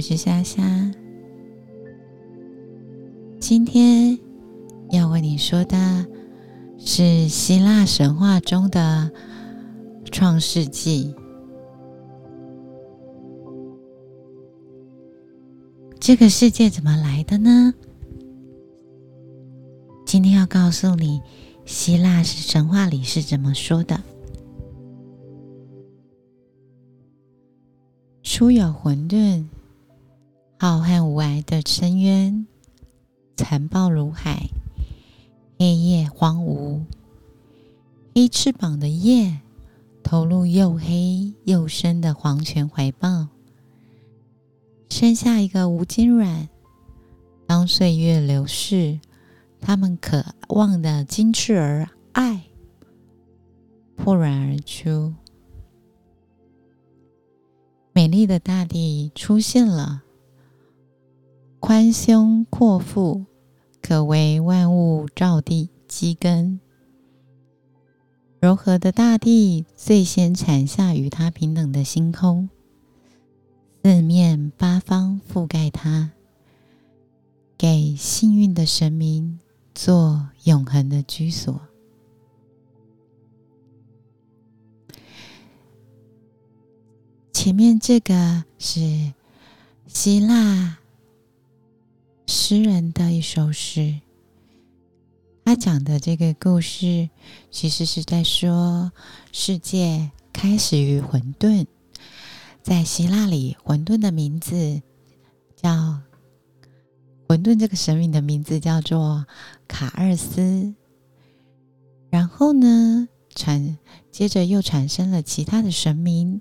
我是虾虾。今天要为你说的是希腊神话中的创世纪。这个世界怎么来的呢？今天要告诉你，希腊是神话里是怎么说的。初有混沌，浩瀚无涯的深渊，残暴如海，黑夜荒芜。黑翅膀的夜，投入又黑又深的黄泉怀抱，生下一个无精卵。当岁月流逝，他们渴望的精翅儿爱破卵而出。美丽的大地出现了，宽胸阔腹，可为万物照地基根。柔和的大地最先产下与它平等的星空，四面八方覆盖它，给幸运的神明做永恒的居所。前面这个是希腊诗人的一首诗，他讲的这个故事其实是在说世界开始于混沌。在希腊里，混沌的名字叫混沌，这个神明的名字叫做卡尔斯。然后呢，产接着又产生了其他的神明。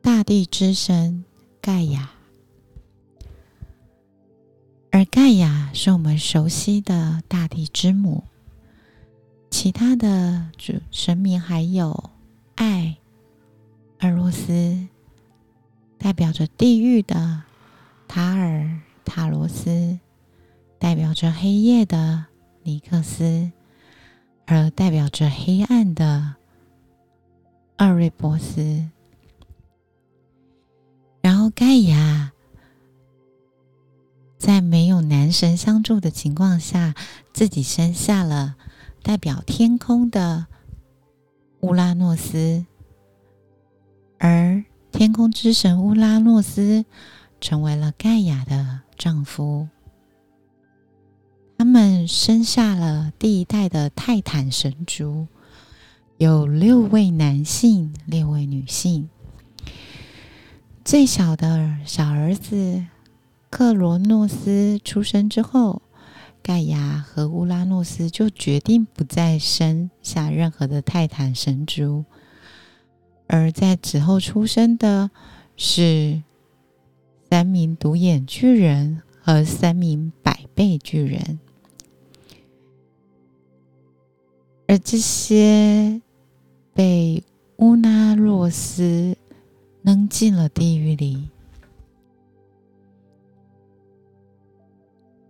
大地之神盖亚，而盖亚是我们熟悉的大地之母。其他的主神明还有爱、俄罗斯，代表着地狱的塔尔塔罗斯，代表着黑夜的尼克斯，而代表着黑暗的厄瑞波斯。然后盖亚在没有男神相助的情况下，自己生下了代表天空的乌拉诺斯，而天空之神乌拉诺斯成为了盖亚的丈夫。他们生下了第一代的泰坦神族，有六位男性，六位女性。最小的小儿子克罗诺斯出生之后，盖亚和乌拉诺斯就决定不再生下任何的泰坦神族，而在此后出生的是三名独眼巨人和三名百倍巨人，而这些被乌拉诺斯。扔进了地狱里。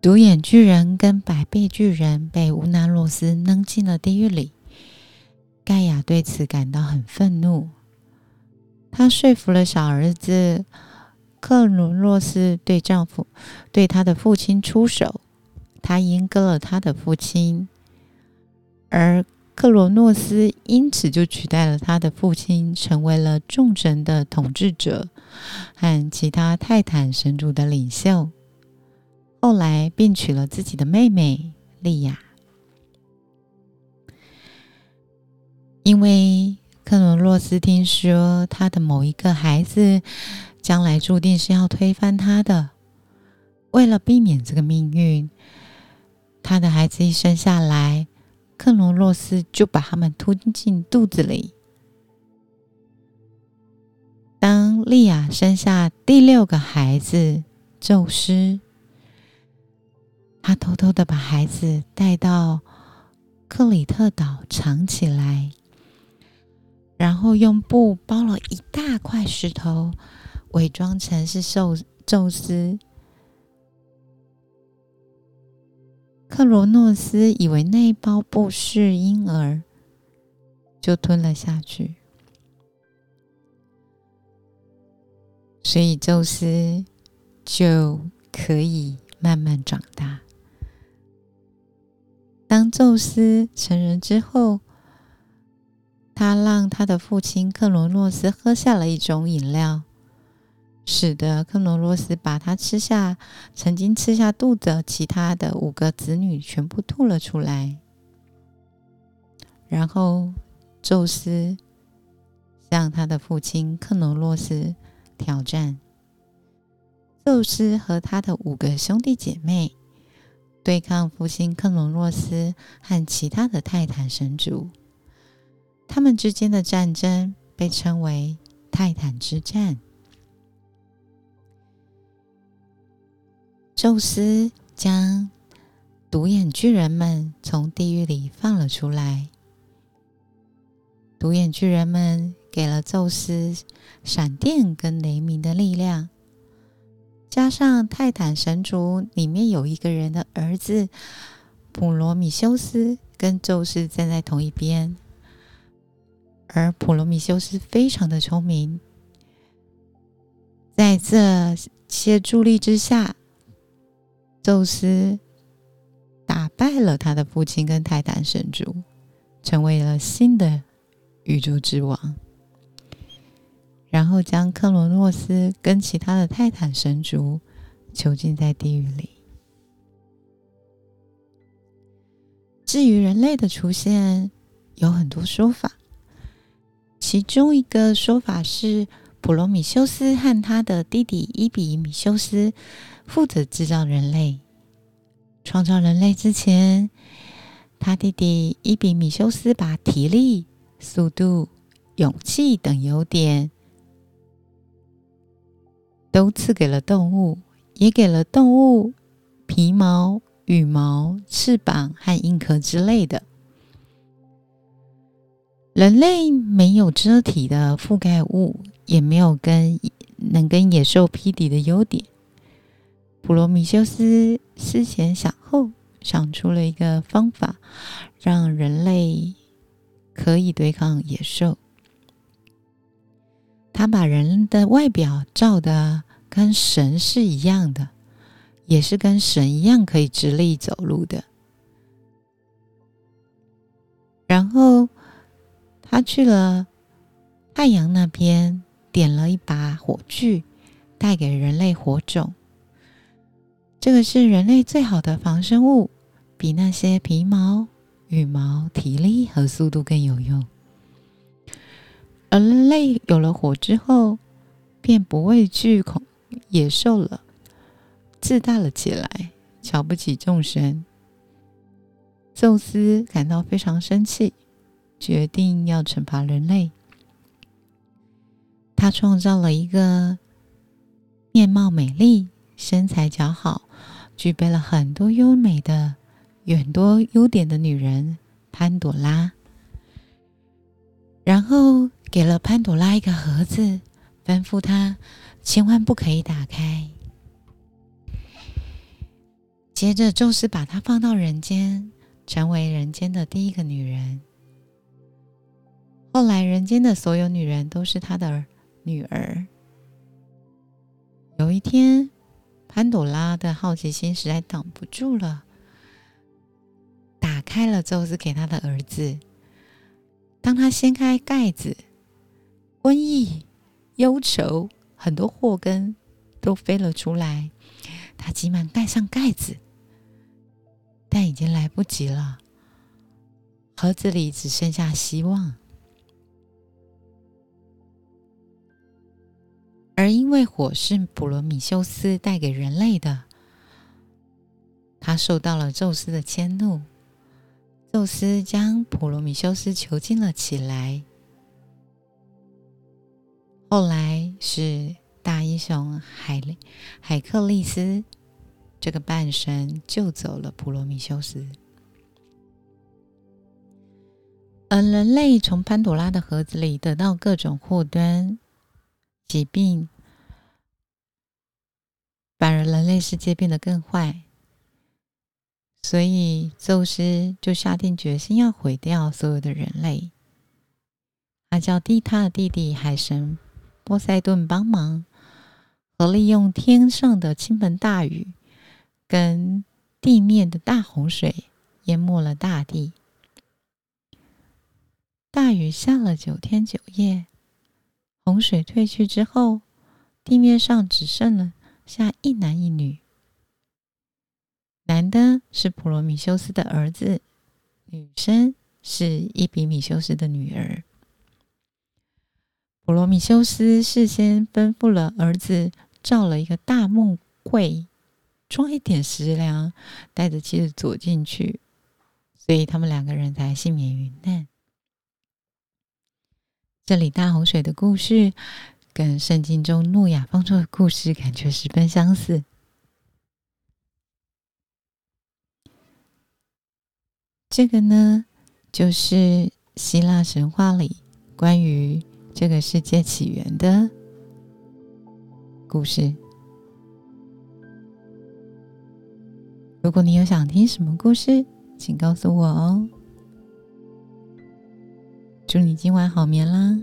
独眼巨人跟百臂巨人被乌纳洛斯扔进了地狱里。盖亚对此感到很愤怒，他说服了小儿子克鲁洛斯对丈夫、对他的父亲出手，他阉割了他的父亲，而。克罗诺斯因此就取代了他的父亲，成为了众神的统治者和其他泰坦神族的领袖。后来便娶了自己的妹妹莉亚。因为克罗诺斯听说他的某一个孩子将来注定是要推翻他的，为了避免这个命运，他的孩子一生下来。克罗洛斯就把他们吞进肚子里。当莉亚生下第六个孩子宙斯，他偷偷的把孩子带到克里特岛藏起来，然后用布包了一大块石头，伪装成是宙宙斯。克罗诺斯以为那包布是婴儿，就吞了下去。所以宙斯就可以慢慢长大。当宙斯成人之后，他让他的父亲克罗诺斯喝下了一种饮料，使得克罗诺斯把他吃下曾经吃下肚的其他的五个子女全部吐了出来。然后，宙斯向他的父亲克罗诺斯挑战。宙斯和他的五个兄弟姐妹对抗复兴克隆洛斯和其他的泰坦神族，他们之间的战争被称为泰坦之战。宙斯将独眼巨人们从地狱里放了出来。独眼巨人们给了宙斯闪电跟雷鸣的力量，加上泰坦神族里面有一个人的儿子普罗米修斯跟宙斯站在同一边，而普罗米修斯非常的聪明，在这些助力之下，宙斯打败了他的父亲跟泰坦神族，成为了新的。宇宙之王，然后将克罗诺斯跟其他的泰坦神族囚禁在地狱里。至于人类的出现，有很多说法。其中一个说法是，普罗米修斯和他的弟弟伊比米修斯负责制造人类。创造人类之前，他弟弟伊比米修斯把体力。速度、勇气等优点，都赐给了动物，也给了动物皮毛、羽毛、翅膀和硬壳之类的。人类没有遮体的覆盖物，也没有跟能跟野兽匹敌的优点。普罗米修斯思前想后，想出了一个方法，让人类。可以对抗野兽。他把人的外表照的跟神是一样的，也是跟神一样可以直立走路的。然后他去了太阳那边，点了一把火炬，带给人类火种。这个是人类最好的防身物，比那些皮毛。羽毛、体力和速度更有用，而人类有了火之后，便不畏惧恐野兽了，自大了起来，瞧不起众生。宙斯感到非常生气，决定要惩罚人类。他创造了一个面貌美丽、身材姣好、具备了很多优美的。有很多优点的女人潘朵拉，然后给了潘朵拉一个盒子，吩咐她千万不可以打开。接着，宙斯把她放到人间，成为人间的第一个女人。后来，人间的所有女人都是他的女儿。有一天，潘朵拉的好奇心实在挡不住了。打开了宙斯给他的儿子。当他掀开盖子，瘟疫、忧愁、很多祸根都飞了出来。他急忙盖上盖子，但已经来不及了。盒子里只剩下希望。而因为火是普罗米修斯带给人类的，他受到了宙斯的迁怒。宙斯将普罗米修斯囚禁了起来。后来是大英雄海海克利斯这个半神救走了普罗米修斯，而人类从潘多拉的盒子里得到各种祸端、疾病，反而人类世界变得更坏。所以，宙斯就下定决心要毁掉所有的人类。他叫蒂他的弟弟海神波塞顿帮忙，和利用天上的倾盆大雨跟地面的大洪水淹没了大地。大雨下了九天九夜，洪水退去之后，地面上只剩了下一男一女。男的是普罗米修斯的儿子，女生是伊比米修斯的女儿。普罗米修斯事先吩咐了儿子，造了一个大木柜，装一点食粮，带着妻子走进去，所以他们两个人才幸免于难。这里大洪水的故事，跟圣经中诺亚方舟的故事感觉十分相似。这个呢，就是希腊神话里关于这个世界起源的故事。如果你有想听什么故事，请告诉我哦。祝你今晚好眠啦！